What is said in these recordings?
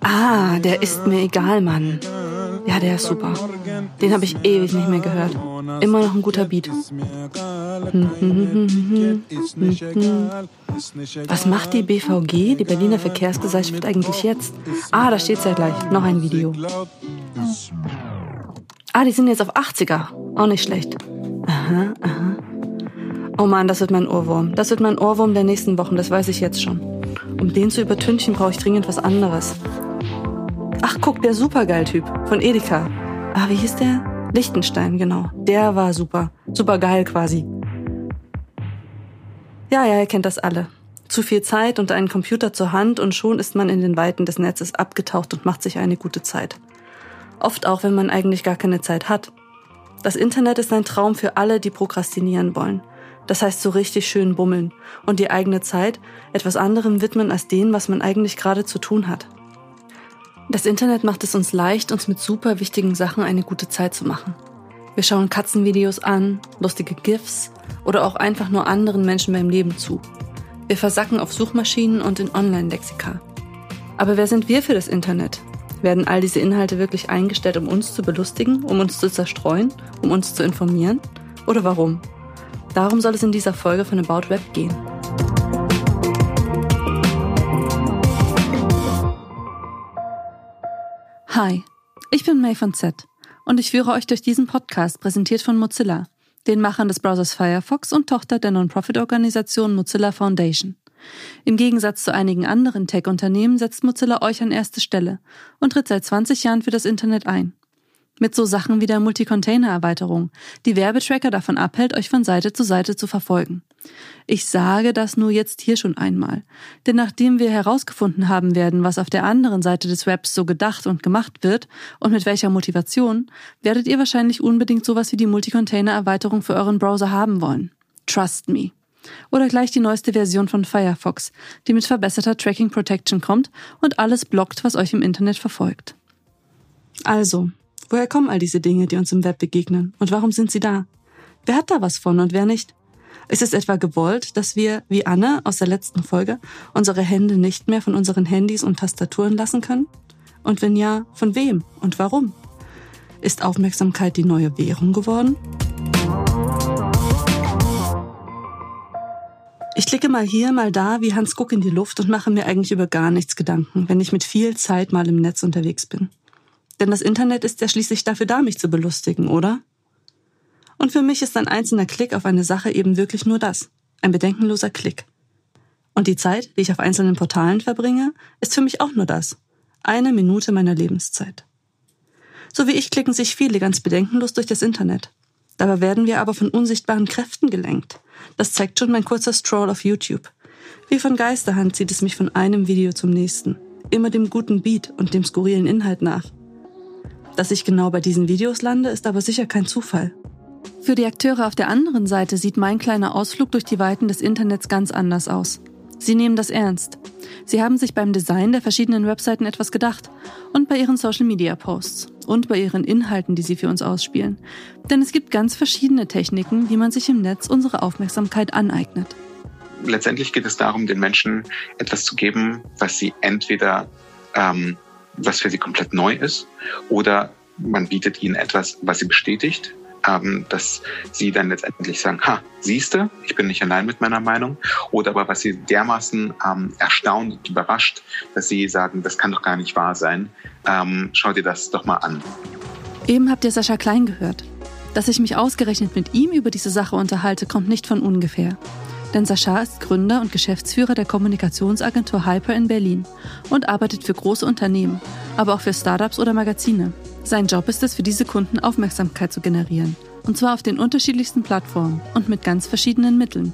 Ah, der ist mir egal, Mann. Ja, der ist super. Den habe ich ewig nicht mehr gehört. Immer noch ein guter Beat. Was macht die BVG, die Berliner Verkehrsgesellschaft, eigentlich jetzt? Ah, da steht's ja gleich. Noch ein Video. Ah, die sind jetzt auf 80er. Auch nicht schlecht. Aha, aha. Oh Mann, das wird mein Ohrwurm. Das wird mein Ohrwurm der nächsten Wochen, das weiß ich jetzt schon. Um den zu übertünchen, brauche ich dringend was anderes. Ach, guck, der Supergeil-Typ von Edeka. Ah, wie hieß der? Lichtenstein, genau. Der war super. Supergeil quasi. Ja, ja, ihr kennt das alle. Zu viel Zeit und einen Computer zur Hand und schon ist man in den Weiten des Netzes abgetaucht und macht sich eine gute Zeit. Oft auch, wenn man eigentlich gar keine Zeit hat. Das Internet ist ein Traum für alle, die prokrastinieren wollen. Das heißt so richtig schön bummeln und die eigene Zeit etwas anderem widmen als dem, was man eigentlich gerade zu tun hat. Das Internet macht es uns leicht, uns mit super wichtigen Sachen eine gute Zeit zu machen. Wir schauen Katzenvideos an, lustige GIFs oder auch einfach nur anderen Menschen beim Leben zu. Wir versacken auf Suchmaschinen und in Online-Lexika. Aber wer sind wir für das Internet? Werden all diese Inhalte wirklich eingestellt, um uns zu belustigen, um uns zu zerstreuen, um uns zu informieren? Oder warum? Darum soll es in dieser Folge von About Web gehen. Hi, ich bin May von Z und ich führe euch durch diesen Podcast, präsentiert von Mozilla, den Machern des Browsers Firefox und Tochter der Non-Profit-Organisation Mozilla Foundation. Im Gegensatz zu einigen anderen Tech-Unternehmen setzt Mozilla euch an erste Stelle und tritt seit 20 Jahren für das Internet ein. Mit so Sachen wie der Multi-Container-Erweiterung, die Werbetracker davon abhält, euch von Seite zu Seite zu verfolgen. Ich sage das nur jetzt hier schon einmal. Denn nachdem wir herausgefunden haben werden, was auf der anderen Seite des Webs so gedacht und gemacht wird und mit welcher Motivation, werdet ihr wahrscheinlich unbedingt sowas wie die Multi-Container-Erweiterung für euren Browser haben wollen. Trust me. Oder gleich die neueste Version von Firefox, die mit verbesserter Tracking Protection kommt und alles blockt, was euch im Internet verfolgt. Also, Woher kommen all diese Dinge, die uns im Web begegnen? Und warum sind sie da? Wer hat da was von und wer nicht? Ist es etwa gewollt, dass wir, wie Anne aus der letzten Folge, unsere Hände nicht mehr von unseren Handys und Tastaturen lassen können? Und wenn ja, von wem und warum? Ist Aufmerksamkeit die neue Währung geworden? Ich klicke mal hier, mal da wie Hans Guck in die Luft und mache mir eigentlich über gar nichts Gedanken, wenn ich mit viel Zeit mal im Netz unterwegs bin. Denn das Internet ist ja schließlich dafür da, mich zu belustigen, oder? Und für mich ist ein einzelner Klick auf eine Sache eben wirklich nur das. Ein bedenkenloser Klick. Und die Zeit, die ich auf einzelnen Portalen verbringe, ist für mich auch nur das. Eine Minute meiner Lebenszeit. So wie ich klicken sich viele ganz bedenkenlos durch das Internet. Dabei werden wir aber von unsichtbaren Kräften gelenkt. Das zeigt schon mein kurzer Stroll auf YouTube. Wie von Geisterhand zieht es mich von einem Video zum nächsten. Immer dem guten Beat und dem skurrilen Inhalt nach. Dass ich genau bei diesen Videos lande, ist aber sicher kein Zufall. Für die Akteure auf der anderen Seite sieht mein kleiner Ausflug durch die Weiten des Internets ganz anders aus. Sie nehmen das ernst. Sie haben sich beim Design der verschiedenen Webseiten etwas gedacht und bei ihren Social-Media-Posts und bei ihren Inhalten, die sie für uns ausspielen. Denn es gibt ganz verschiedene Techniken, wie man sich im Netz unsere Aufmerksamkeit aneignet. Letztendlich geht es darum, den Menschen etwas zu geben, was sie entweder ähm, was für sie komplett neu ist, oder man bietet ihnen etwas, was sie bestätigt, ähm, dass sie dann letztendlich sagen, ha, siehste, ich bin nicht allein mit meiner Meinung, oder aber was sie dermaßen ähm, erstaunt und überrascht, dass sie sagen, das kann doch gar nicht wahr sein, ähm, schau dir das doch mal an. Eben habt ihr Sascha Klein gehört. Dass ich mich ausgerechnet mit ihm über diese Sache unterhalte, kommt nicht von ungefähr. Denn Sascha ist Gründer und Geschäftsführer der Kommunikationsagentur Hyper in Berlin und arbeitet für große Unternehmen, aber auch für Startups oder Magazine. Sein Job ist es, für diese Kunden Aufmerksamkeit zu generieren und zwar auf den unterschiedlichsten Plattformen und mit ganz verschiedenen Mitteln.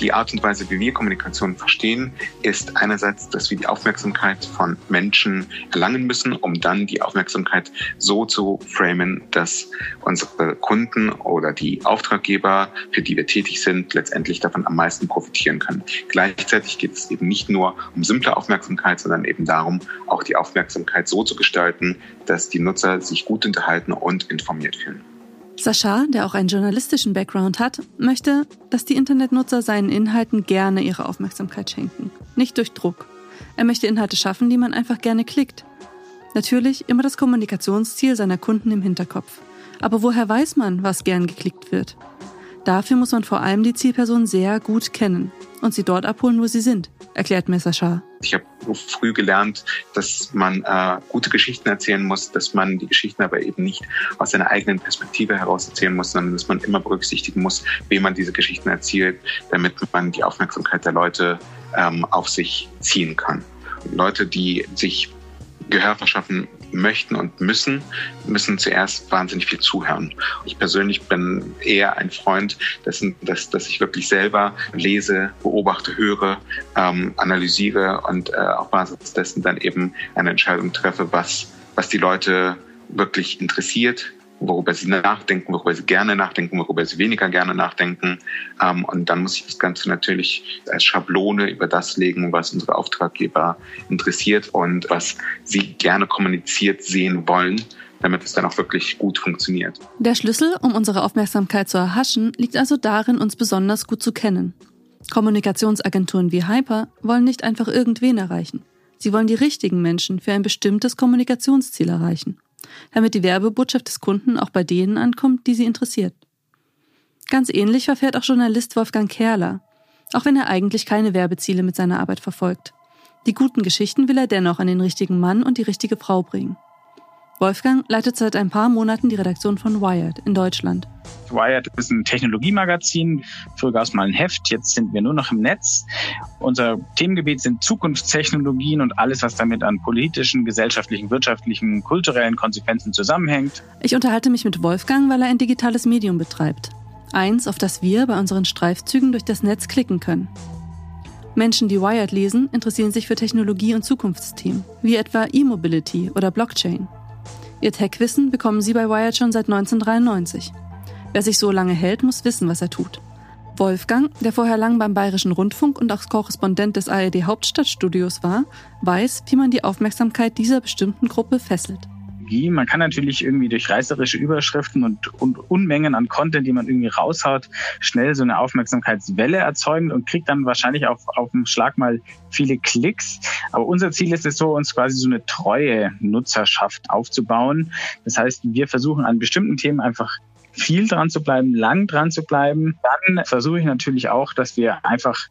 Die Art und Weise, wie wir Kommunikation verstehen, ist einerseits, dass wir die Aufmerksamkeit von Menschen erlangen müssen, um dann die Aufmerksamkeit so zu framen, dass unsere Kunden oder die Auftraggeber, für die wir tätig sind, letztendlich davon am meisten profitieren können. Gleichzeitig geht es eben nicht nur um simple Aufmerksamkeit, sondern eben darum, auch die Aufmerksamkeit so zu gestalten, dass die Nutzer sich gut unterhalten und informiert fühlen. Sascha, der auch einen journalistischen Background hat, möchte, dass die Internetnutzer seinen Inhalten gerne ihre Aufmerksamkeit schenken. Nicht durch Druck. Er möchte Inhalte schaffen, die man einfach gerne klickt. Natürlich immer das Kommunikationsziel seiner Kunden im Hinterkopf. Aber woher weiß man, was gern geklickt wird? Dafür muss man vor allem die Zielperson sehr gut kennen und sie dort abholen, wo sie sind, erklärt Messerschar. Ich habe früh gelernt, dass man äh, gute Geschichten erzählen muss, dass man die Geschichten aber eben nicht aus seiner eigenen Perspektive heraus erzählen muss, sondern dass man immer berücksichtigen muss, wem man diese Geschichten erzählt, damit man die Aufmerksamkeit der Leute ähm, auf sich ziehen kann. Leute, die sich Gehör verschaffen möchten und müssen, müssen zuerst wahnsinnig viel zuhören. Ich persönlich bin eher ein Freund dessen, dass, dass ich wirklich selber lese, beobachte, höre, ähm, analysiere und äh, auf Basis dessen dann eben eine Entscheidung treffe, was, was die Leute wirklich interessiert, worüber sie nachdenken, worüber sie gerne nachdenken, worüber sie weniger gerne nachdenken. Ähm, und dann muss ich das Ganze natürlich als Schablone über das legen, was unsere Auftraggeber interessiert und was sie gerne kommuniziert sehen wollen damit es dann auch wirklich gut funktioniert. Der Schlüssel, um unsere Aufmerksamkeit zu erhaschen, liegt also darin, uns besonders gut zu kennen. Kommunikationsagenturen wie Hyper wollen nicht einfach irgendwen erreichen. Sie wollen die richtigen Menschen für ein bestimmtes Kommunikationsziel erreichen damit die Werbebotschaft des Kunden auch bei denen ankommt, die sie interessiert. Ganz ähnlich verfährt auch Journalist Wolfgang Kerler, auch wenn er eigentlich keine Werbeziele mit seiner Arbeit verfolgt. Die guten Geschichten will er dennoch an den richtigen Mann und die richtige Frau bringen. Wolfgang leitet seit ein paar Monaten die Redaktion von Wired in Deutschland. Wired ist ein Technologiemagazin. Früher gab es mal ein Heft, jetzt sind wir nur noch im Netz. Unser Themengebiet sind Zukunftstechnologien und alles, was damit an politischen, gesellschaftlichen, wirtschaftlichen, kulturellen Konsequenzen zusammenhängt. Ich unterhalte mich mit Wolfgang, weil er ein digitales Medium betreibt. Eins, auf das wir bei unseren Streifzügen durch das Netz klicken können. Menschen, die Wired lesen, interessieren sich für Technologie und Zukunftsthemen, wie etwa E-Mobility oder Blockchain. Ihr Tech-Wissen bekommen Sie bei Wired schon seit 1993. Wer sich so lange hält, muss wissen, was er tut. Wolfgang, der vorher lang beim Bayerischen Rundfunk und auch Korrespondent des ARD Hauptstadtstudios war, weiß, wie man die Aufmerksamkeit dieser bestimmten Gruppe fesselt. Strategie. Man kann natürlich irgendwie durch reißerische Überschriften und, und Unmengen an Content, die man irgendwie raushaut, schnell so eine Aufmerksamkeitswelle erzeugen und kriegt dann wahrscheinlich auf, auf dem Schlag mal viele Klicks. Aber unser Ziel ist es so, uns quasi so eine treue Nutzerschaft aufzubauen. Das heißt, wir versuchen an bestimmten Themen einfach viel dran zu bleiben, lang dran zu bleiben. Dann versuche ich natürlich auch, dass wir einfach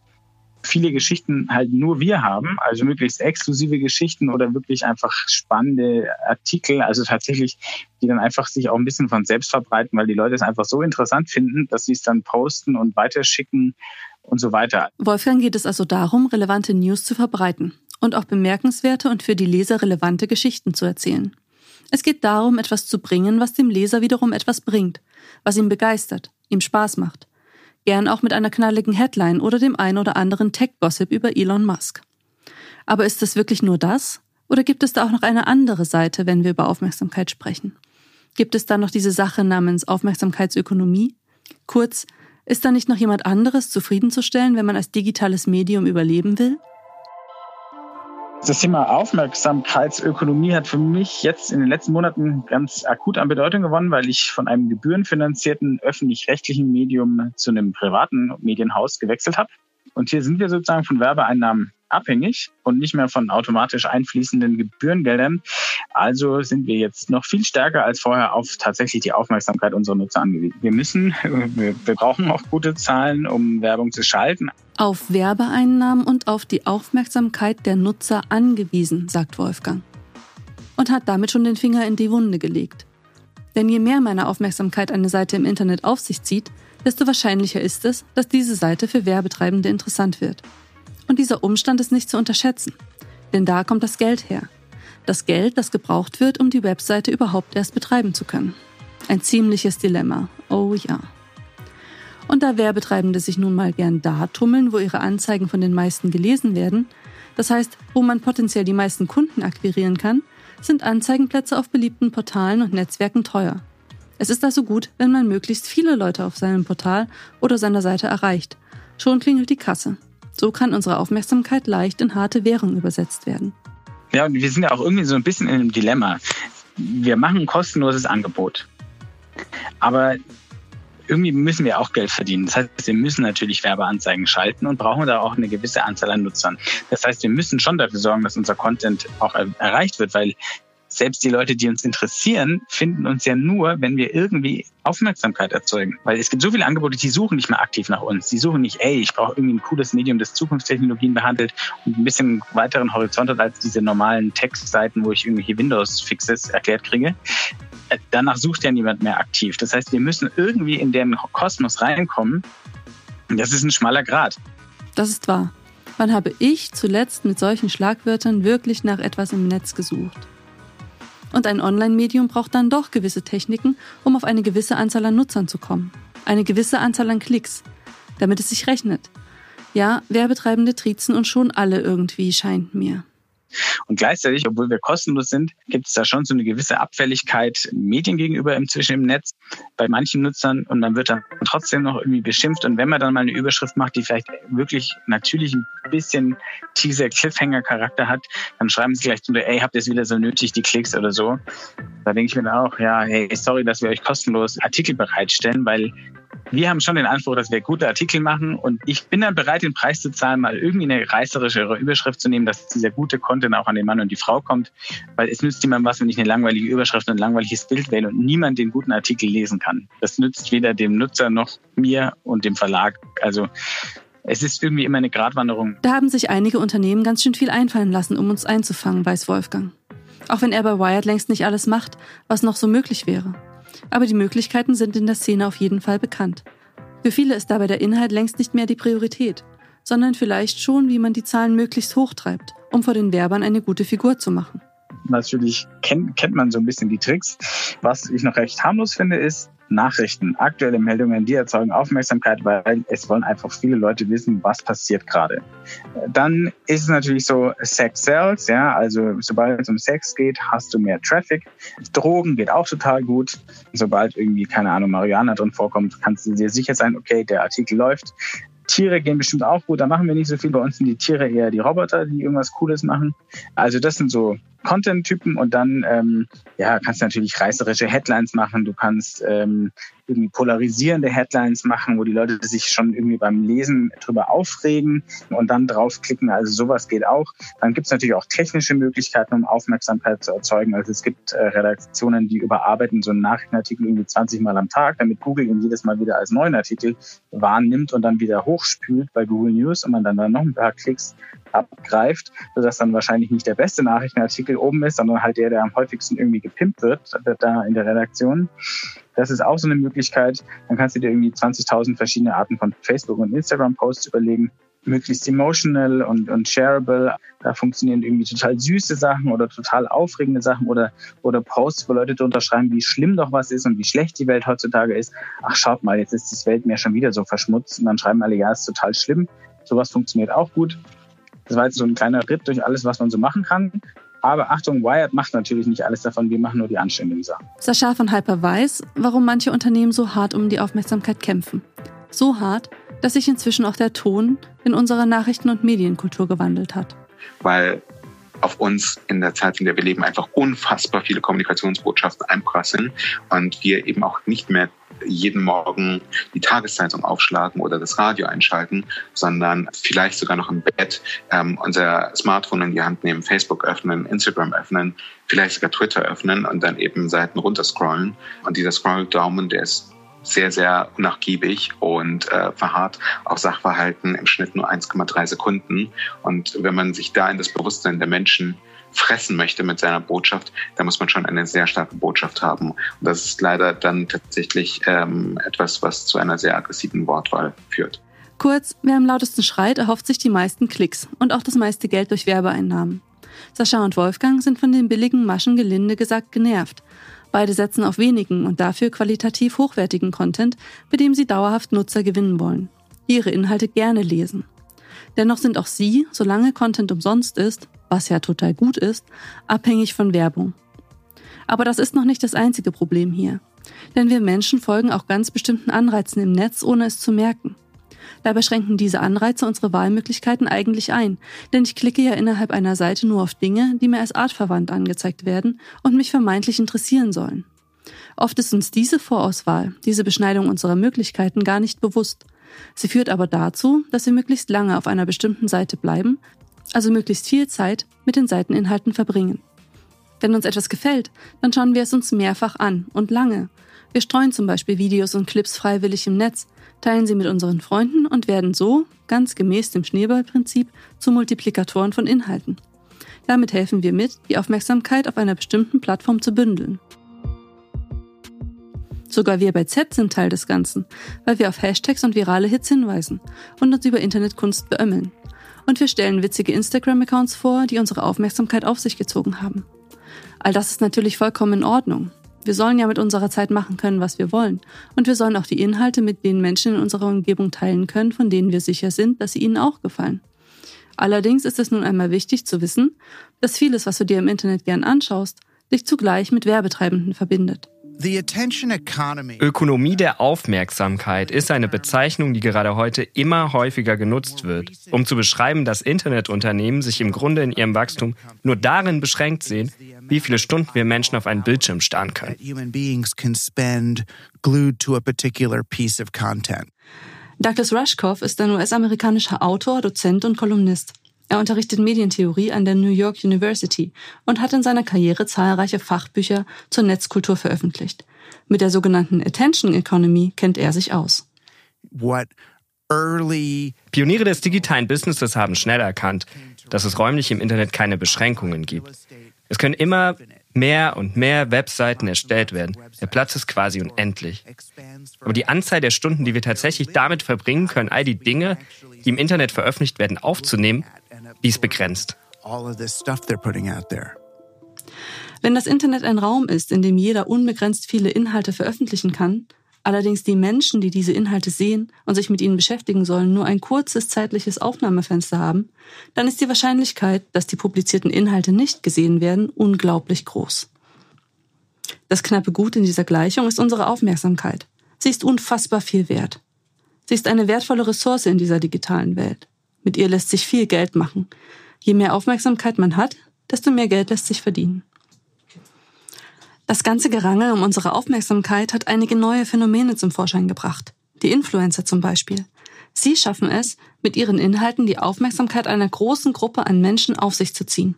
viele Geschichten halt nur wir haben, also möglichst exklusive Geschichten oder wirklich einfach spannende Artikel, also tatsächlich, die dann einfach sich auch ein bisschen von selbst verbreiten, weil die Leute es einfach so interessant finden, dass sie es dann posten und weiterschicken und so weiter. Wolfgang geht es also darum, relevante News zu verbreiten und auch bemerkenswerte und für die Leser relevante Geschichten zu erzählen. Es geht darum, etwas zu bringen, was dem Leser wiederum etwas bringt, was ihn begeistert, ihm Spaß macht gern auch mit einer knalligen Headline oder dem ein oder anderen Tech-Gossip über Elon Musk. Aber ist es wirklich nur das? Oder gibt es da auch noch eine andere Seite, wenn wir über Aufmerksamkeit sprechen? Gibt es da noch diese Sache namens Aufmerksamkeitsökonomie? Kurz, ist da nicht noch jemand anderes zufriedenzustellen, wenn man als digitales Medium überleben will? Das Thema Aufmerksamkeitsökonomie hat für mich jetzt in den letzten Monaten ganz akut an Bedeutung gewonnen, weil ich von einem gebührenfinanzierten öffentlich-rechtlichen Medium zu einem privaten Medienhaus gewechselt habe. Und hier sind wir sozusagen von Werbeeinnahmen abhängig und nicht mehr von automatisch einfließenden Gebührengeldern. Also sind wir jetzt noch viel stärker als vorher auf tatsächlich die Aufmerksamkeit unserer Nutzer angewiesen. Wir müssen, wir, wir brauchen auch gute Zahlen, um Werbung zu schalten. Auf Werbeeinnahmen und auf die Aufmerksamkeit der Nutzer angewiesen, sagt Wolfgang. Und hat damit schon den Finger in die Wunde gelegt. Denn je mehr meine Aufmerksamkeit eine Seite im Internet auf sich zieht, desto wahrscheinlicher ist es, dass diese Seite für Werbetreibende interessant wird. Und dieser Umstand ist nicht zu unterschätzen. Denn da kommt das Geld her. Das Geld, das gebraucht wird, um die Webseite überhaupt erst betreiben zu können. Ein ziemliches Dilemma. Oh ja. Und da Werbetreibende sich nun mal gern da tummeln, wo ihre Anzeigen von den meisten gelesen werden, das heißt, wo man potenziell die meisten Kunden akquirieren kann, sind Anzeigenplätze auf beliebten Portalen und Netzwerken teuer. Es ist also gut, wenn man möglichst viele Leute auf seinem Portal oder seiner Seite erreicht. Schon klingelt die Kasse. So kann unsere Aufmerksamkeit leicht in harte Währung übersetzt werden. Ja, und wir sind ja auch irgendwie so ein bisschen in einem Dilemma. Wir machen ein kostenloses Angebot. Aber irgendwie müssen wir auch Geld verdienen. Das heißt, wir müssen natürlich Werbeanzeigen schalten und brauchen da auch eine gewisse Anzahl an Nutzern. Das heißt, wir müssen schon dafür sorgen, dass unser Content auch erreicht wird, weil selbst die Leute, die uns interessieren, finden uns ja nur, wenn wir irgendwie Aufmerksamkeit erzeugen. Weil es gibt so viele Angebote, die suchen nicht mehr aktiv nach uns. Die suchen nicht, ey, ich brauche irgendwie ein cooles Medium, das Zukunftstechnologien behandelt und ein bisschen weiteren Horizont hat als diese normalen Textseiten, wo ich irgendwelche Windows-Fixes erklärt kriege. Danach sucht ja niemand mehr aktiv. Das heißt, wir müssen irgendwie in den Kosmos reinkommen. Das ist ein schmaler Grad. Das ist wahr. Wann habe ich zuletzt mit solchen Schlagwörtern wirklich nach etwas im Netz gesucht? Und ein Online-Medium braucht dann doch gewisse Techniken, um auf eine gewisse Anzahl an Nutzern zu kommen. Eine gewisse Anzahl an Klicks, damit es sich rechnet. Ja, Werbetreibende triezen uns schon alle irgendwie, scheint mir. Und gleichzeitig, obwohl wir kostenlos sind, gibt es da schon so eine gewisse Abfälligkeit Medien gegenüber inzwischen im Netz bei manchen Nutzern und man wird dann trotzdem noch irgendwie beschimpft. Und wenn man dann mal eine Überschrift macht, die vielleicht wirklich natürlich ein bisschen Teaser-Cliffhanger-Charakter hat, dann schreiben sie gleich drunter, ey, habt ihr es wieder so nötig, die Klicks oder so. Da denke ich mir dann auch, ja, hey, sorry, dass wir euch kostenlos Artikel bereitstellen, weil wir haben schon den Anspruch, dass wir gute Artikel machen und ich bin dann bereit, den Preis zu zahlen, mal irgendwie eine reißerischere Überschrift zu nehmen, dass dieser gute Content auch an den Mann und die Frau kommt, weil es nützt niemandem was, wenn ich eine langweilige Überschrift und ein langweiliges Bild wähle und niemand den guten Artikel lesen kann. Das nützt weder dem Nutzer noch mir und dem Verlag. Also es ist irgendwie immer eine Gratwanderung. Da haben sich einige Unternehmen ganz schön viel einfallen lassen, um uns einzufangen, weiß Wolfgang. Auch wenn er bei Wired längst nicht alles macht, was noch so möglich wäre aber die Möglichkeiten sind in der Szene auf jeden Fall bekannt. Für viele ist dabei der Inhalt längst nicht mehr die Priorität, sondern vielleicht schon, wie man die Zahlen möglichst hochtreibt, um vor den Werbern eine gute Figur zu machen. Natürlich kennt, kennt man so ein bisschen die Tricks. Was ich noch recht harmlos finde, ist, Nachrichten, aktuelle Meldungen, die erzeugen Aufmerksamkeit, weil es wollen einfach viele Leute wissen, was passiert gerade. Dann ist es natürlich so, Sex sells, ja, also sobald es um Sex geht, hast du mehr Traffic. Drogen geht auch total gut. Sobald irgendwie, keine Ahnung, Marihuana drin vorkommt, kannst du dir sicher sein, okay, der Artikel läuft. Tiere gehen bestimmt auch gut, da machen wir nicht so viel. Bei uns sind die Tiere eher die Roboter, die irgendwas Cooles machen. Also das sind so Content-Typen und dann ähm, ja, kannst du natürlich reißerische Headlines machen, du kannst ähm, irgendwie polarisierende Headlines machen, wo die Leute sich schon irgendwie beim Lesen drüber aufregen und dann draufklicken. Also sowas geht auch. Dann gibt es natürlich auch technische Möglichkeiten, um Aufmerksamkeit zu erzeugen. Also es gibt äh, Redaktionen, die überarbeiten so einen Nachrichtenartikel irgendwie 20 Mal am Tag, damit Google ihn jedes Mal wieder als neuen Artikel wahrnimmt und dann wieder hochspült bei Google News und man dann da noch ein paar Klicks abgreift, sodass dann wahrscheinlich nicht der beste Nachrichtenartikel oben ist, sondern halt der, der am häufigsten irgendwie gepimpt wird, da in der Redaktion. Das ist auch so eine Möglichkeit. Dann kannst du dir irgendwie 20.000 verschiedene Arten von Facebook- und Instagram-Posts überlegen. Möglichst emotional und, und shareable. Da funktionieren irgendwie total süße Sachen oder total aufregende Sachen oder, oder Posts, wo Leute drunter schreiben, wie schlimm doch was ist und wie schlecht die Welt heutzutage ist. Ach, schaut mal, jetzt ist das Weltmeer schon wieder so verschmutzt. Und dann schreiben alle, ja, ist total schlimm. Sowas funktioniert auch gut. Das war jetzt so ein kleiner Ritt durch alles, was man so machen kann. Aber Achtung, Wired macht natürlich nicht alles davon. Wir machen nur die anständigen Sachen. Sascha von Hyper weiß, warum manche Unternehmen so hart um die Aufmerksamkeit kämpfen. So hart, dass sich inzwischen auch der Ton in unserer Nachrichten- und Medienkultur gewandelt hat. Weil auf uns in der Zeit, in der wir leben, einfach unfassbar viele Kommunikationsbotschaften einprasseln und wir eben auch nicht mehr jeden Morgen die Tageszeitung aufschlagen oder das Radio einschalten, sondern vielleicht sogar noch im Bett ähm, unser Smartphone in die Hand nehmen, Facebook öffnen, Instagram öffnen, vielleicht sogar Twitter öffnen und dann eben Seiten runterscrollen. Und dieser Scroll-Daumen, der ist sehr, sehr unnachgiebig und äh, verharrt auf Sachverhalten im Schnitt nur 1,3 Sekunden. Und wenn man sich da in das Bewusstsein der Menschen fressen möchte mit seiner Botschaft, dann muss man schon eine sehr starke Botschaft haben. Und das ist leider dann tatsächlich ähm, etwas, was zu einer sehr aggressiven Wortwahl führt. Kurz, wer am lautesten schreit, erhofft sich die meisten Klicks und auch das meiste Geld durch Werbeeinnahmen. Sascha und Wolfgang sind von den billigen Maschen gelinde gesagt genervt Beide setzen auf wenigen und dafür qualitativ hochwertigen Content, bei dem sie dauerhaft Nutzer gewinnen wollen, ihre Inhalte gerne lesen. Dennoch sind auch sie, solange Content umsonst ist, was ja total gut ist, abhängig von Werbung. Aber das ist noch nicht das einzige Problem hier. Denn wir Menschen folgen auch ganz bestimmten Anreizen im Netz, ohne es zu merken. Dabei schränken diese Anreize unsere Wahlmöglichkeiten eigentlich ein, denn ich klicke ja innerhalb einer Seite nur auf Dinge, die mir als artverwandt angezeigt werden und mich vermeintlich interessieren sollen. Oft ist uns diese Vorauswahl, diese Beschneidung unserer Möglichkeiten gar nicht bewusst. Sie führt aber dazu, dass wir möglichst lange auf einer bestimmten Seite bleiben, also möglichst viel Zeit mit den Seiteninhalten verbringen. Wenn uns etwas gefällt, dann schauen wir es uns mehrfach an und lange. Wir streuen zum Beispiel Videos und Clips freiwillig im Netz, teilen sie mit unseren Freunden und werden so, ganz gemäß dem Schneeballprinzip, zu Multiplikatoren von Inhalten. Damit helfen wir mit, die Aufmerksamkeit auf einer bestimmten Plattform zu bündeln. Sogar wir bei Z sind Teil des Ganzen, weil wir auf Hashtags und virale Hits hinweisen und uns über Internetkunst beömmeln. Und wir stellen witzige Instagram-Accounts vor, die unsere Aufmerksamkeit auf sich gezogen haben. All das ist natürlich vollkommen in Ordnung. Wir sollen ja mit unserer Zeit machen können, was wir wollen. Und wir sollen auch die Inhalte mit den Menschen in unserer Umgebung teilen können, von denen wir sicher sind, dass sie ihnen auch gefallen. Allerdings ist es nun einmal wichtig zu wissen, dass vieles, was du dir im Internet gern anschaust, sich zugleich mit Werbetreibenden verbindet. Ökonomie der Aufmerksamkeit ist eine Bezeichnung, die gerade heute immer häufiger genutzt wird, um zu beschreiben, dass Internetunternehmen sich im Grunde in ihrem Wachstum nur darin beschränkt sehen, wie viele Stunden wir Menschen auf einen Bildschirm starren können. Douglas Rushkoff ist ein US-amerikanischer Autor, Dozent und Kolumnist. Er unterrichtet Medientheorie an der New York University und hat in seiner Karriere zahlreiche Fachbücher zur Netzkultur veröffentlicht. Mit der sogenannten Attention Economy kennt er sich aus. Pioniere des digitalen Businesses haben schnell erkannt, dass es räumlich im Internet keine Beschränkungen gibt. Es können immer mehr und mehr Webseiten erstellt werden. Der Platz ist quasi unendlich. Aber die Anzahl der Stunden, die wir tatsächlich damit verbringen können, all die Dinge, die im Internet veröffentlicht werden, aufzunehmen, die ist begrenzt. Wenn das Internet ein Raum ist, in dem jeder unbegrenzt viele Inhalte veröffentlichen kann, allerdings die Menschen, die diese Inhalte sehen und sich mit ihnen beschäftigen sollen, nur ein kurzes zeitliches Aufnahmefenster haben, dann ist die Wahrscheinlichkeit, dass die publizierten Inhalte nicht gesehen werden, unglaublich groß. Das knappe Gut in dieser Gleichung ist unsere Aufmerksamkeit. Sie ist unfassbar viel wert. Sie ist eine wertvolle Ressource in dieser digitalen Welt. Mit ihr lässt sich viel Geld machen. Je mehr Aufmerksamkeit man hat, desto mehr Geld lässt sich verdienen. Das ganze Gerangel um unsere Aufmerksamkeit hat einige neue Phänomene zum Vorschein gebracht. Die Influencer zum Beispiel. Sie schaffen es, mit ihren Inhalten die Aufmerksamkeit einer großen Gruppe an Menschen auf sich zu ziehen.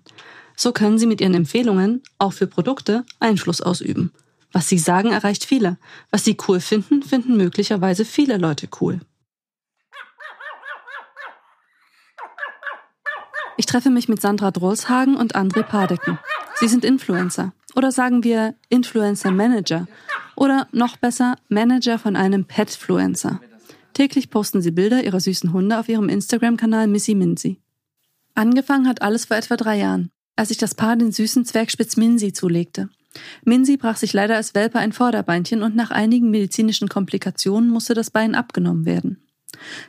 So können sie mit ihren Empfehlungen, auch für Produkte, Einfluss ausüben. Was sie sagen, erreicht viele. Was sie cool finden, finden möglicherweise viele Leute cool. Ich treffe mich mit Sandra Drolshagen und André Padecken. Sie sind Influencer. Oder sagen wir Influencer Manager. Oder noch besser Manager von einem Petfluencer. Täglich posten sie Bilder ihrer süßen Hunde auf ihrem Instagram-Kanal Missy Minzy. Angefangen hat alles vor etwa drei Jahren, als sich das Paar den süßen Zwergspitz Minzy zulegte. Minzy brach sich leider als Welpe ein Vorderbeinchen und nach einigen medizinischen Komplikationen musste das Bein abgenommen werden.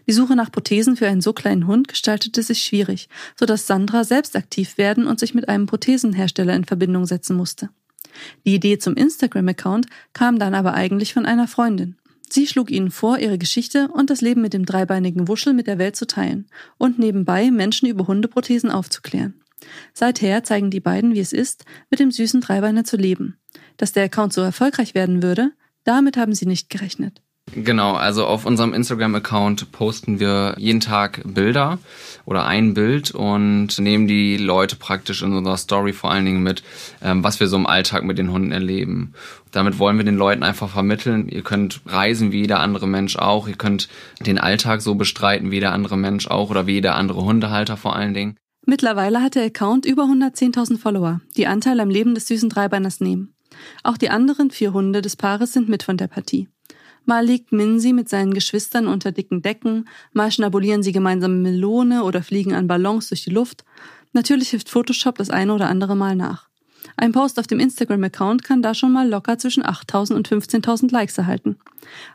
Die Suche nach Prothesen für einen so kleinen Hund gestaltete sich schwierig, so dass Sandra selbst aktiv werden und sich mit einem Prothesenhersteller in Verbindung setzen musste. Die Idee zum Instagram-Account kam dann aber eigentlich von einer Freundin. Sie schlug ihnen vor, ihre Geschichte und das Leben mit dem dreibeinigen Wuschel mit der Welt zu teilen und nebenbei Menschen über Hundeprothesen aufzuklären. Seither zeigen die beiden, wie es ist, mit dem süßen Dreibeiner zu leben. Dass der Account so erfolgreich werden würde, damit haben sie nicht gerechnet. Genau, also auf unserem Instagram-Account posten wir jeden Tag Bilder oder ein Bild und nehmen die Leute praktisch in unserer Story vor allen Dingen mit, ähm, was wir so im Alltag mit den Hunden erleben. Damit wollen wir den Leuten einfach vermitteln, ihr könnt reisen wie jeder andere Mensch auch, ihr könnt den Alltag so bestreiten wie jeder andere Mensch auch oder wie jeder andere Hundehalter vor allen Dingen. Mittlerweile hat der Account über 110.000 Follower, die Anteil am Leben des süßen Dreibeiners nehmen. Auch die anderen vier Hunde des Paares sind mit von der Partie. Mal liegt Minsi mit seinen Geschwistern unter dicken Decken, mal schnabulieren sie gemeinsam Melone oder fliegen an Ballons durch die Luft. Natürlich hilft Photoshop das eine oder andere Mal nach. Ein Post auf dem Instagram-Account kann da schon mal locker zwischen 8.000 und 15.000 Likes erhalten.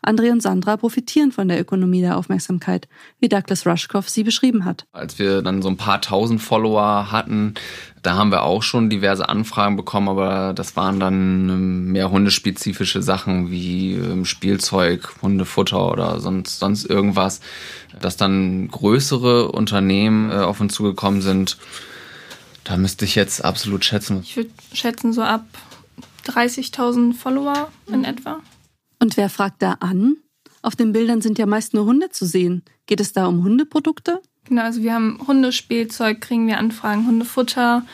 André und Sandra profitieren von der Ökonomie der Aufmerksamkeit, wie Douglas Rushkoff sie beschrieben hat. Als wir dann so ein paar tausend Follower hatten, da haben wir auch schon diverse Anfragen bekommen, aber das waren dann ähm, mehr hundespezifische Sachen wie ähm, Spielzeug, Hundefutter oder sonst, sonst irgendwas. Dass dann größere Unternehmen äh, auf uns zugekommen sind, da müsste ich jetzt absolut schätzen. Ich würde schätzen so ab 30.000 Follower in etwa. Und wer fragt da an? Auf den Bildern sind ja meist nur Hunde zu sehen. Geht es da um Hundeprodukte? Genau, also wir haben Hundespielzeug, kriegen wir Anfragen, Hundefutter,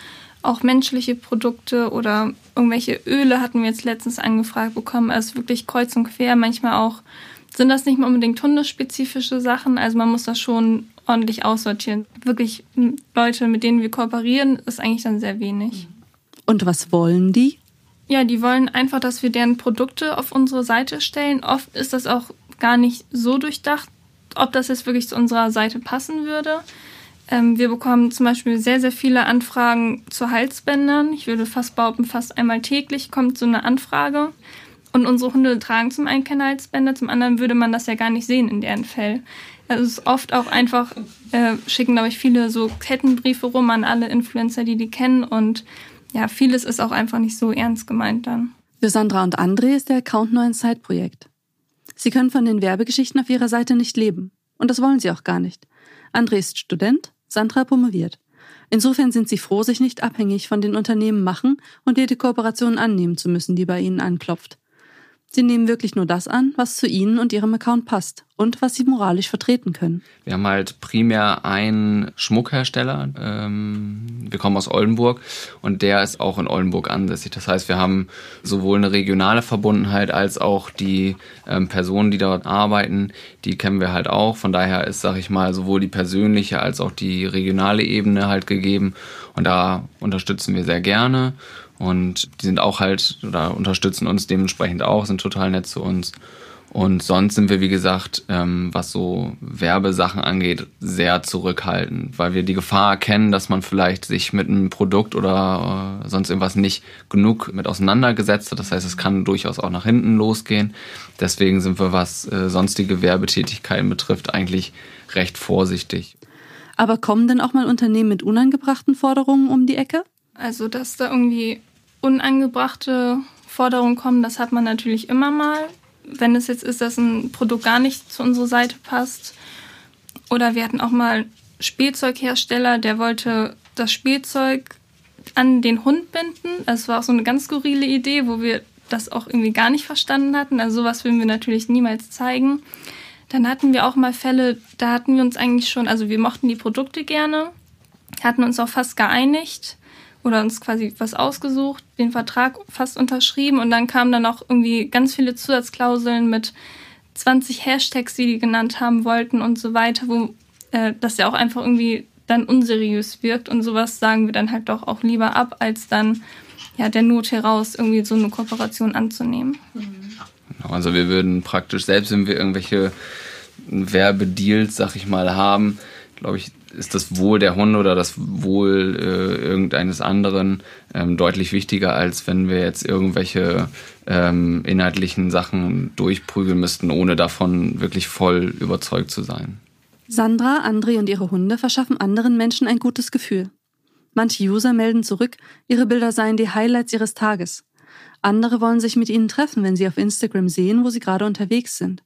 auch menschliche Produkte oder irgendwelche Öle hatten wir jetzt letztens angefragt bekommen. Also wirklich kreuz und quer. Manchmal auch sind das nicht mal unbedingt hundespezifische Sachen. Also man muss das schon ordentlich aussortieren. Wirklich Leute, mit denen wir kooperieren, ist eigentlich dann sehr wenig. Und was wollen die? Ja, die wollen einfach, dass wir deren Produkte auf unsere Seite stellen. Oft ist das auch gar nicht so durchdacht, ob das jetzt wirklich zu unserer Seite passen würde. Ähm, wir bekommen zum Beispiel sehr, sehr viele Anfragen zu Halsbändern. Ich würde fast behaupten, fast einmal täglich kommt so eine Anfrage. Und unsere Hunde tragen zum einen keine Halsbänder, zum anderen würde man das ja gar nicht sehen in deren Fell. Also es ist oft auch einfach, äh, schicken, glaube ich, viele so Kettenbriefe rum an alle Influencer, die die kennen. Und ja, vieles ist auch einfach nicht so ernst gemeint dann. Für Sandra und André ist der Account nur ein Side-Projekt. Sie können von den Werbegeschichten auf ihrer Seite nicht leben. Und das wollen sie auch gar nicht. André ist Student, Sandra promoviert. Insofern sind sie froh, sich nicht abhängig von den Unternehmen machen und jede Kooperation annehmen zu müssen, die bei ihnen anklopft. Sie nehmen wirklich nur das an, was zu Ihnen und Ihrem Account passt und was Sie moralisch vertreten können. Wir haben halt primär einen Schmuckhersteller. Ähm, wir kommen aus Oldenburg und der ist auch in Oldenburg ansässig. Das heißt, wir haben sowohl eine regionale Verbundenheit als auch die ähm, Personen, die dort arbeiten, die kennen wir halt auch. Von daher ist, sag ich mal, sowohl die persönliche als auch die regionale Ebene halt gegeben und da unterstützen wir sehr gerne. Und die sind auch halt oder unterstützen uns dementsprechend auch, sind total nett zu uns. Und sonst sind wir, wie gesagt, ähm, was so Werbesachen angeht, sehr zurückhaltend, weil wir die Gefahr erkennen, dass man vielleicht sich mit einem Produkt oder äh, sonst irgendwas nicht genug mit auseinandergesetzt hat. Das heißt, es kann durchaus auch nach hinten losgehen. Deswegen sind wir, was äh, sonstige Werbetätigkeiten betrifft, eigentlich recht vorsichtig. Aber kommen denn auch mal Unternehmen mit unangebrachten Forderungen um die Ecke? Also, dass da irgendwie unangebrachte Forderungen kommen, das hat man natürlich immer mal. Wenn es jetzt ist, dass ein Produkt gar nicht zu unserer Seite passt. Oder wir hatten auch mal Spielzeughersteller, der wollte das Spielzeug an den Hund binden. Das war auch so eine ganz skurrile Idee, wo wir das auch irgendwie gar nicht verstanden hatten. Also sowas würden wir natürlich niemals zeigen. Dann hatten wir auch mal Fälle, da hatten wir uns eigentlich schon, also wir mochten die Produkte gerne, hatten uns auch fast geeinigt oder uns quasi was ausgesucht, den Vertrag fast unterschrieben und dann kamen dann auch irgendwie ganz viele Zusatzklauseln mit 20 Hashtags, die die genannt haben wollten und so weiter, wo äh, das ja auch einfach irgendwie dann unseriös wirkt und sowas sagen wir dann halt doch auch lieber ab, als dann ja der Not heraus irgendwie so eine Kooperation anzunehmen. Genau, also wir würden praktisch, selbst wenn wir irgendwelche Werbedeals, sag ich mal, haben, glaube ich, ist das Wohl der Hunde oder das Wohl äh, irgendeines anderen ähm, deutlich wichtiger, als wenn wir jetzt irgendwelche ähm, inhaltlichen Sachen durchprügeln müssten, ohne davon wirklich voll überzeugt zu sein. Sandra, André und ihre Hunde verschaffen anderen Menschen ein gutes Gefühl. Manche User melden zurück, ihre Bilder seien die Highlights ihres Tages. Andere wollen sich mit ihnen treffen, wenn sie auf Instagram sehen, wo sie gerade unterwegs sind.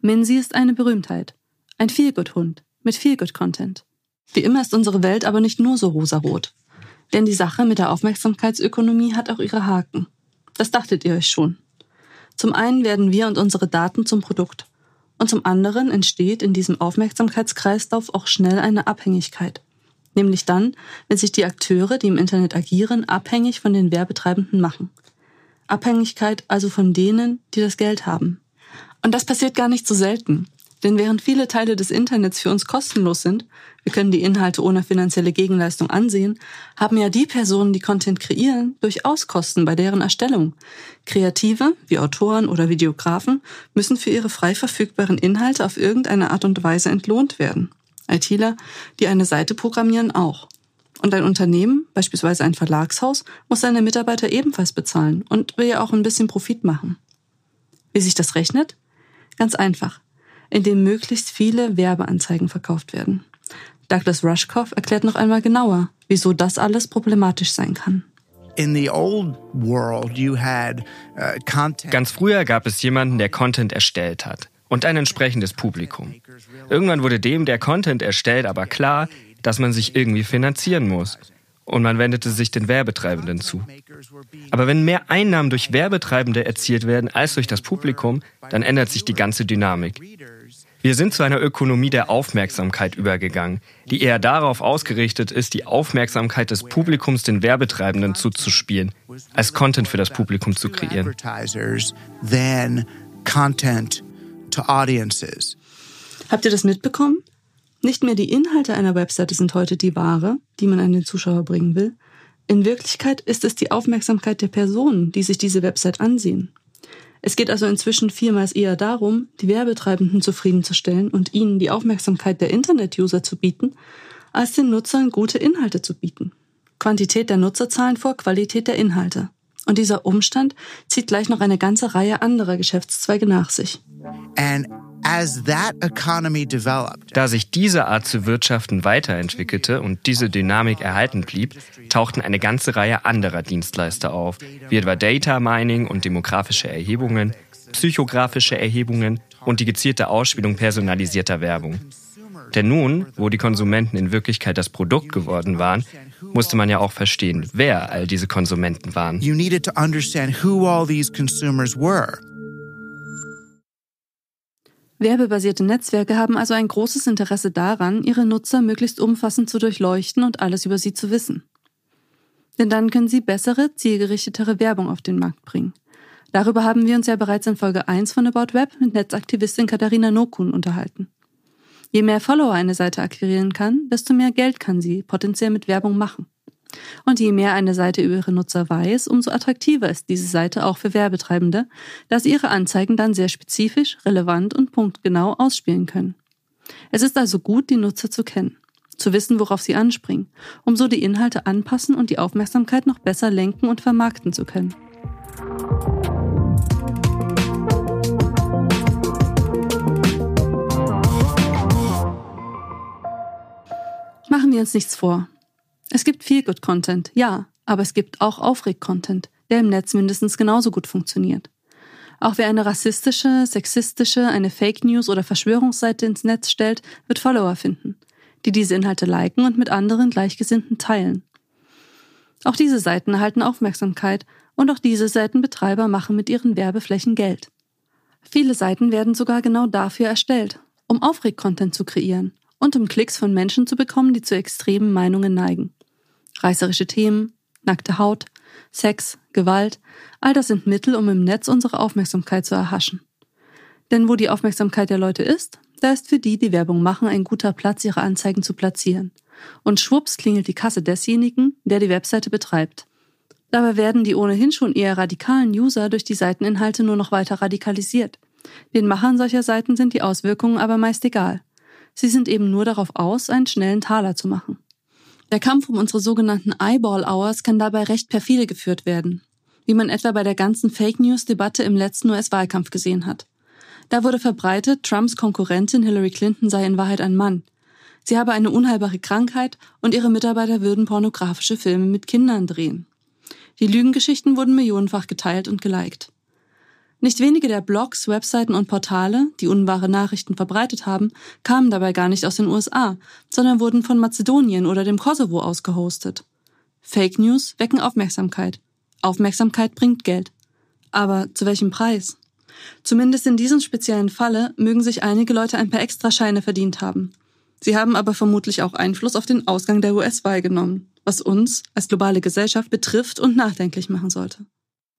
Minzy ist eine Berühmtheit. Ein Feelgood-Hund mit Feelgood-Content. Wie immer ist unsere Welt aber nicht nur so rosarot. Denn die Sache mit der Aufmerksamkeitsökonomie hat auch ihre Haken. Das dachtet ihr euch schon. Zum einen werden wir und unsere Daten zum Produkt. Und zum anderen entsteht in diesem Aufmerksamkeitskreislauf auch schnell eine Abhängigkeit. Nämlich dann, wenn sich die Akteure, die im Internet agieren, abhängig von den Werbetreibenden machen. Abhängigkeit also von denen, die das Geld haben. Und das passiert gar nicht so selten. Denn während viele Teile des Internets für uns kostenlos sind, wir können die Inhalte ohne finanzielle Gegenleistung ansehen, haben ja die Personen, die Content kreieren, durchaus Kosten bei deren Erstellung. Kreative, wie Autoren oder Videografen, müssen für ihre frei verfügbaren Inhalte auf irgendeine Art und Weise entlohnt werden. ITler, die eine Seite programmieren, auch. Und ein Unternehmen, beispielsweise ein Verlagshaus, muss seine Mitarbeiter ebenfalls bezahlen und will ja auch ein bisschen Profit machen. Wie sich das rechnet? Ganz einfach in dem möglichst viele Werbeanzeigen verkauft werden. Douglas Rushkoff erklärt noch einmal genauer, wieso das alles problematisch sein kann. Uh, Ganz früher gab es jemanden, der Content erstellt hat und ein entsprechendes Publikum. Irgendwann wurde dem, der Content erstellt, aber klar, dass man sich irgendwie finanzieren muss. und man wendete sich den Werbetreibenden zu. Aber wenn mehr Einnahmen durch Werbetreibende erzielt werden als durch das Publikum, dann ändert sich die ganze Dynamik. Wir sind zu einer Ökonomie der Aufmerksamkeit übergegangen, die eher darauf ausgerichtet ist, die Aufmerksamkeit des Publikums den Werbetreibenden zuzuspielen, als Content für das Publikum zu kreieren. Habt ihr das mitbekommen? Nicht mehr die Inhalte einer Webseite sind heute die Ware, die man an den Zuschauer bringen will. In Wirklichkeit ist es die Aufmerksamkeit der Personen, die sich diese Website ansehen. Es geht also inzwischen vielmals eher darum, die Werbetreibenden zufriedenzustellen und ihnen die Aufmerksamkeit der Internet-User zu bieten, als den Nutzern gute Inhalte zu bieten. Quantität der Nutzerzahlen vor Qualität der Inhalte. Und dieser Umstand zieht gleich noch eine ganze Reihe anderer Geschäftszweige nach sich. And da sich diese Art zu wirtschaften weiterentwickelte und diese Dynamik erhalten blieb, tauchten eine ganze Reihe anderer Dienstleister auf, wie etwa Data Mining und demografische Erhebungen, psychografische Erhebungen und die gezielte Ausspielung personalisierter Werbung. Denn nun, wo die Konsumenten in Wirklichkeit das Produkt geworden waren, musste man ja auch verstehen, wer all diese Konsumenten waren. You needed to understand who all these consumers were. Werbebasierte Netzwerke haben also ein großes Interesse daran, ihre Nutzer möglichst umfassend zu durchleuchten und alles über sie zu wissen. Denn dann können sie bessere, zielgerichtetere Werbung auf den Markt bringen. Darüber haben wir uns ja bereits in Folge 1 von About Web mit Netzaktivistin Katharina Nokun unterhalten. Je mehr Follower eine Seite akquirieren kann, desto mehr Geld kann sie potenziell mit Werbung machen. Und je mehr eine Seite über ihre Nutzer weiß, umso attraktiver ist diese Seite auch für Werbetreibende, da sie ihre Anzeigen dann sehr spezifisch, relevant und punktgenau ausspielen können. Es ist also gut, die Nutzer zu kennen, zu wissen, worauf sie anspringen, um so die Inhalte anpassen und die Aufmerksamkeit noch besser lenken und vermarkten zu können. Machen wir uns nichts vor. Es gibt viel Good Content, ja, aber es gibt auch Aufreg-Content, der im Netz mindestens genauso gut funktioniert. Auch wer eine rassistische, sexistische, eine Fake News oder Verschwörungsseite ins Netz stellt, wird Follower finden, die diese Inhalte liken und mit anderen Gleichgesinnten teilen. Auch diese Seiten erhalten Aufmerksamkeit und auch diese Seitenbetreiber machen mit ihren Werbeflächen Geld. Viele Seiten werden sogar genau dafür erstellt, um Aufreg-Content zu kreieren und um Klicks von Menschen zu bekommen, die zu extremen Meinungen neigen. Reißerische Themen, nackte Haut, Sex, Gewalt, all das sind Mittel, um im Netz unsere Aufmerksamkeit zu erhaschen. Denn wo die Aufmerksamkeit der Leute ist, da ist für die, die Werbung machen, ein guter Platz, ihre Anzeigen zu platzieren. Und schwupps klingelt die Kasse desjenigen, der die Webseite betreibt. Dabei werden die ohnehin schon eher radikalen User durch die Seiteninhalte nur noch weiter radikalisiert. Den Machern solcher Seiten sind die Auswirkungen aber meist egal. Sie sind eben nur darauf aus, einen schnellen Taler zu machen. Der Kampf um unsere sogenannten Eyeball Hours kann dabei recht perfide geführt werden, wie man etwa bei der ganzen Fake News Debatte im letzten US-Wahlkampf gesehen hat. Da wurde verbreitet, Trumps Konkurrentin Hillary Clinton sei in Wahrheit ein Mann. Sie habe eine unheilbare Krankheit und ihre Mitarbeiter würden pornografische Filme mit Kindern drehen. Die Lügengeschichten wurden millionenfach geteilt und geliked. Nicht wenige der Blogs, Webseiten und Portale, die unwahre Nachrichten verbreitet haben, kamen dabei gar nicht aus den USA, sondern wurden von Mazedonien oder dem Kosovo aus gehostet. Fake News wecken Aufmerksamkeit. Aufmerksamkeit bringt Geld. Aber zu welchem Preis? Zumindest in diesem speziellen Falle mögen sich einige Leute ein paar extra Scheine verdient haben. Sie haben aber vermutlich auch Einfluss auf den Ausgang der US-Wahl genommen, was uns als globale Gesellschaft betrifft und nachdenklich machen sollte.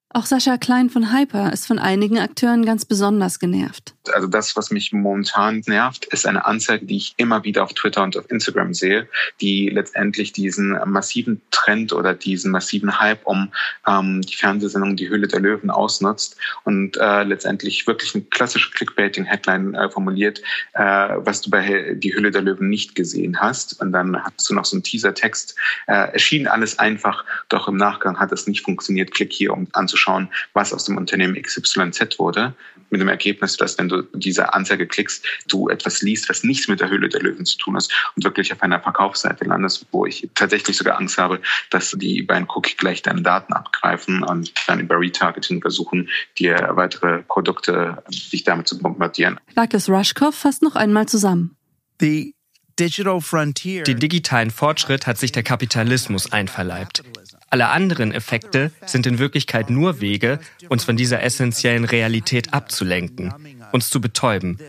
Auch Sascha Klein von Hyper ist von einigen Akteuren ganz besonders genervt. Also das, was mich momentan nervt, ist eine Anzeige, die ich immer wieder auf Twitter und auf Instagram sehe, die letztendlich diesen massiven Trend oder diesen massiven Hype um ähm, die Fernsehsendung Die Höhle der Löwen ausnutzt und äh, letztendlich wirklich eine klassische Clickbaiting-Headline äh, formuliert, äh, was du bei Die Höhle der Löwen nicht gesehen hast. Und dann hast du noch so einen Teaser-Text. Äh, erschien alles einfach, doch im Nachgang hat es nicht funktioniert. Klick hier, um anzuschauen anzuschauen, was aus dem Unternehmen XYZ wurde, mit dem Ergebnis, dass wenn du diese Anzeige klickst, du etwas liest, was nichts mit der Höhle der Löwen zu tun hast und wirklich auf einer Verkaufsseite landest, wo ich tatsächlich sogar Angst habe, dass die bei einem Cookie gleich deine Daten abgreifen und dann über Retargeting versuchen, dir weitere Produkte, dich damit zu bombardieren. Douglas Rushkoff fasst noch einmal zusammen. The Den digitalen Fortschritt hat sich der Kapitalismus einverleibt. Alle anderen Effekte sind in Wirklichkeit nur Wege, uns von dieser essentiellen Realität abzulenken, uns zu betäuben.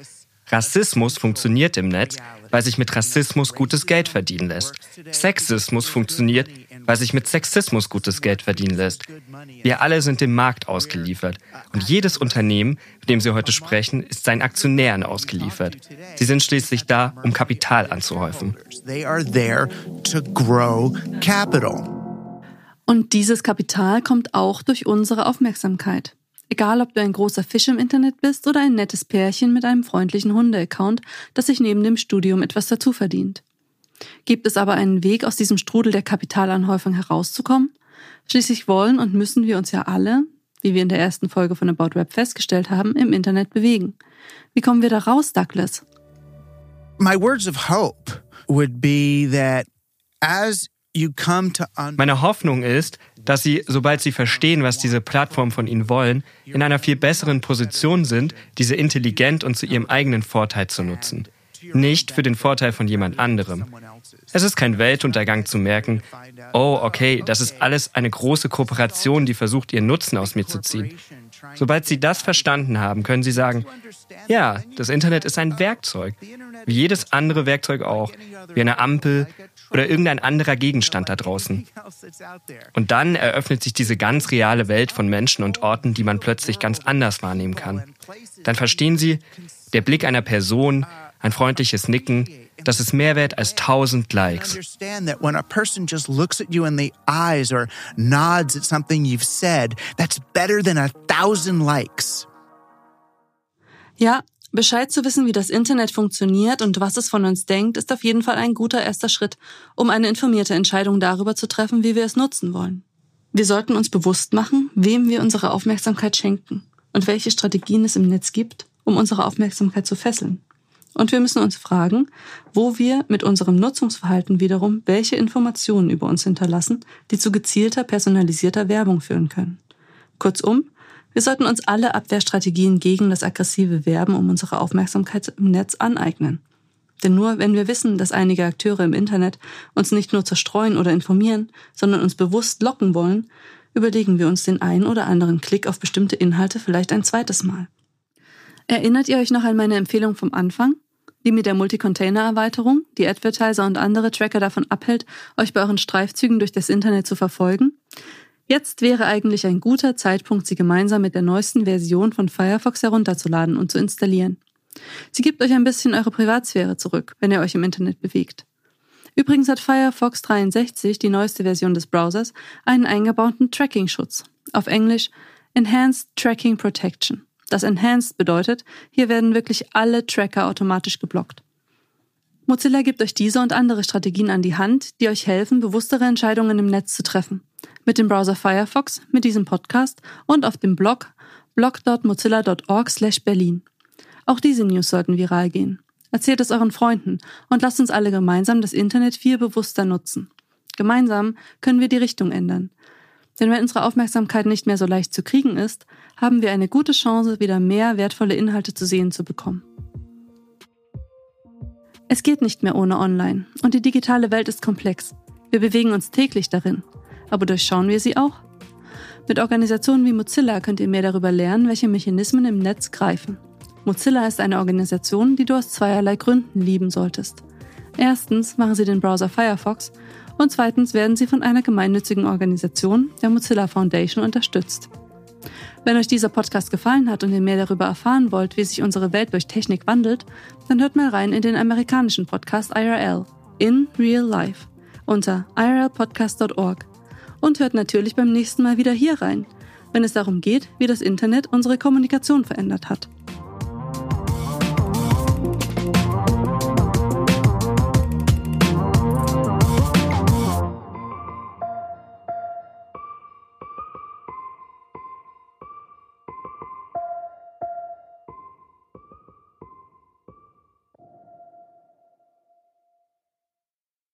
Rassismus funktioniert im Netz, weil sich mit Rassismus gutes Geld verdienen lässt. Sexismus funktioniert, weil sich mit Sexismus gutes Geld verdienen lässt. Wir alle sind dem Markt ausgeliefert. Und jedes Unternehmen, mit dem Sie heute sprechen, ist seinen Aktionären ausgeliefert. Sie sind schließlich da, um Kapital anzuhäufen. Und dieses Kapital kommt auch durch unsere Aufmerksamkeit. Egal, ob du ein großer Fisch im Internet bist oder ein nettes Pärchen mit einem freundlichen Hunde-Account, das sich neben dem Studium etwas dazu verdient. Gibt es aber einen Weg, aus diesem Strudel der Kapitalanhäufung herauszukommen? Schließlich wollen und müssen wir uns ja alle, wie wir in der ersten Folge von About Web festgestellt haben, im Internet bewegen. Wie kommen wir da raus, Douglas? My words of hope would be that as meine Hoffnung ist, dass Sie, sobald Sie verstehen, was diese Plattformen von Ihnen wollen, in einer viel besseren Position sind, diese intelligent und zu Ihrem eigenen Vorteil zu nutzen. Nicht für den Vorteil von jemand anderem. Es ist kein Weltuntergang zu merken, oh, okay, das ist alles eine große Kooperation, die versucht, ihren Nutzen aus mir zu ziehen. Sobald Sie das verstanden haben, können Sie sagen, ja, das Internet ist ein Werkzeug, wie jedes andere Werkzeug auch, wie eine Ampel oder irgendein anderer Gegenstand da draußen. Und dann eröffnet sich diese ganz reale Welt von Menschen und Orten, die man plötzlich ganz anders wahrnehmen kann. Dann verstehen Sie, der Blick einer Person, ein freundliches Nicken, das ist mehr wert als tausend Likes. Ja, Bescheid zu wissen, wie das Internet funktioniert und was es von uns denkt, ist auf jeden Fall ein guter erster Schritt, um eine informierte Entscheidung darüber zu treffen, wie wir es nutzen wollen. Wir sollten uns bewusst machen, wem wir unsere Aufmerksamkeit schenken und welche Strategien es im Netz gibt, um unsere Aufmerksamkeit zu fesseln. Und wir müssen uns fragen, wo wir mit unserem Nutzungsverhalten wiederum welche Informationen über uns hinterlassen, die zu gezielter, personalisierter Werbung führen können. Kurzum, wir sollten uns alle Abwehrstrategien gegen das aggressive Werben um unsere Aufmerksamkeit im Netz aneignen. Denn nur wenn wir wissen, dass einige Akteure im Internet uns nicht nur zerstreuen oder informieren, sondern uns bewusst locken wollen, überlegen wir uns den einen oder anderen Klick auf bestimmte Inhalte vielleicht ein zweites Mal. Erinnert ihr euch noch an meine Empfehlung vom Anfang? Die mit der Multi-Container-Erweiterung, die Advertiser und andere Tracker davon abhält, euch bei euren Streifzügen durch das Internet zu verfolgen? Jetzt wäre eigentlich ein guter Zeitpunkt, sie gemeinsam mit der neuesten Version von Firefox herunterzuladen und zu installieren. Sie gibt euch ein bisschen eure Privatsphäre zurück, wenn ihr euch im Internet bewegt. Übrigens hat Firefox 63, die neueste Version des Browsers, einen eingebauten Tracking-Schutz. Auf Englisch Enhanced Tracking Protection. Das Enhanced bedeutet, hier werden wirklich alle Tracker automatisch geblockt. Mozilla gibt euch diese und andere Strategien an die Hand, die euch helfen, bewusstere Entscheidungen im Netz zu treffen. Mit dem Browser Firefox, mit diesem Podcast und auf dem Blog blog.mozilla.org/berlin. Auch diese News sollten viral gehen. Erzählt es euren Freunden und lasst uns alle gemeinsam das Internet viel bewusster nutzen. Gemeinsam können wir die Richtung ändern. Denn wenn unsere Aufmerksamkeit nicht mehr so leicht zu kriegen ist, haben wir eine gute Chance, wieder mehr wertvolle Inhalte zu sehen zu bekommen. Es geht nicht mehr ohne Online und die digitale Welt ist komplex. Wir bewegen uns täglich darin. Aber durchschauen wir sie auch? Mit Organisationen wie Mozilla könnt ihr mehr darüber lernen, welche Mechanismen im Netz greifen. Mozilla ist eine Organisation, die du aus zweierlei Gründen lieben solltest. Erstens machen sie den Browser Firefox und zweitens werden sie von einer gemeinnützigen Organisation, der Mozilla Foundation, unterstützt. Wenn euch dieser Podcast gefallen hat und ihr mehr darüber erfahren wollt, wie sich unsere Welt durch Technik wandelt, dann hört mal rein in den amerikanischen Podcast IRL, In Real Life, unter irlpodcast.org. Und hört natürlich beim nächsten Mal wieder hier rein, wenn es darum geht, wie das Internet unsere Kommunikation verändert hat.